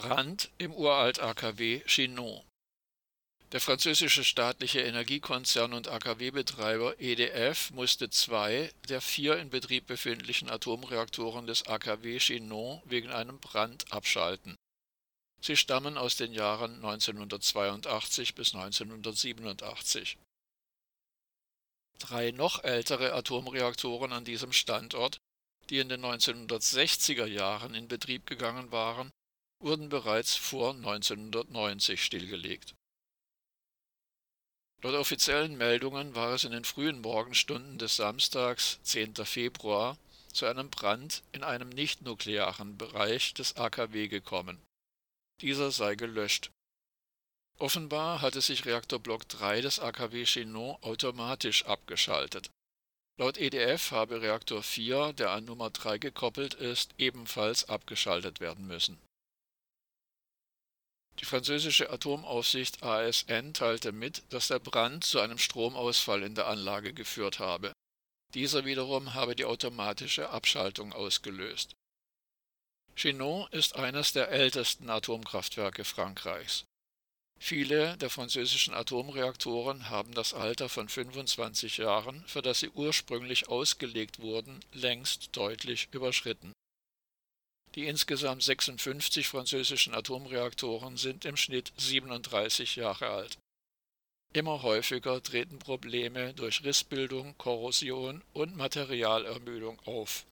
Brand im Uralt-AKW Chinon. Der französische staatliche Energiekonzern und AKW-Betreiber EDF musste zwei der vier in Betrieb befindlichen Atomreaktoren des AKW Chinon wegen einem Brand abschalten. Sie stammen aus den Jahren 1982 bis 1987. Drei noch ältere Atomreaktoren an diesem Standort, die in den 1960er Jahren in Betrieb gegangen waren, wurden bereits vor 1990 stillgelegt. Laut offiziellen Meldungen war es in den frühen Morgenstunden des Samstags, 10. Februar, zu einem Brand in einem nicht-nuklearen Bereich des AKW gekommen. Dieser sei gelöscht. Offenbar hatte sich Reaktorblock 3 des AKW Chinon automatisch abgeschaltet. Laut EDF habe Reaktor 4, der an Nummer 3 gekoppelt ist, ebenfalls abgeschaltet werden müssen. Französische Atomaufsicht ASN teilte mit, dass der Brand zu einem Stromausfall in der Anlage geführt habe. Dieser wiederum habe die automatische Abschaltung ausgelöst. Chinon ist eines der ältesten Atomkraftwerke Frankreichs. Viele der französischen Atomreaktoren haben das Alter von 25 Jahren, für das sie ursprünglich ausgelegt wurden, längst deutlich überschritten. Die insgesamt 56 französischen Atomreaktoren sind im Schnitt 37 Jahre alt. Immer häufiger treten Probleme durch Rissbildung, Korrosion und Materialermüdung auf